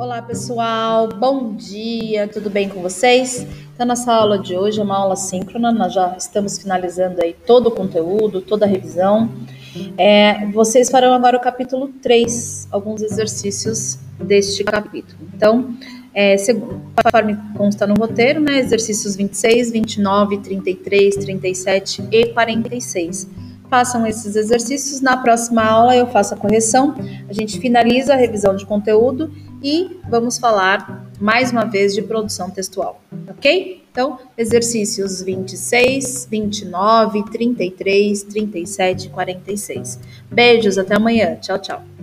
Olá pessoal, bom dia, tudo bem com vocês? Então, nossa aula de hoje é uma aula síncrona, nós já estamos finalizando aí todo o conteúdo, toda a revisão. É, vocês farão agora o capítulo 3, alguns exercícios deste capítulo. Então, é, conforme consta no roteiro, né, exercícios 26, 29, 33, 37 e 46 façam esses exercícios. Na próxima aula eu faço a correção, a gente finaliza a revisão de conteúdo e vamos falar mais uma vez de produção textual, ok? Então, exercícios 26, 29, 33, 37 e 46. Beijos, até amanhã. Tchau, tchau.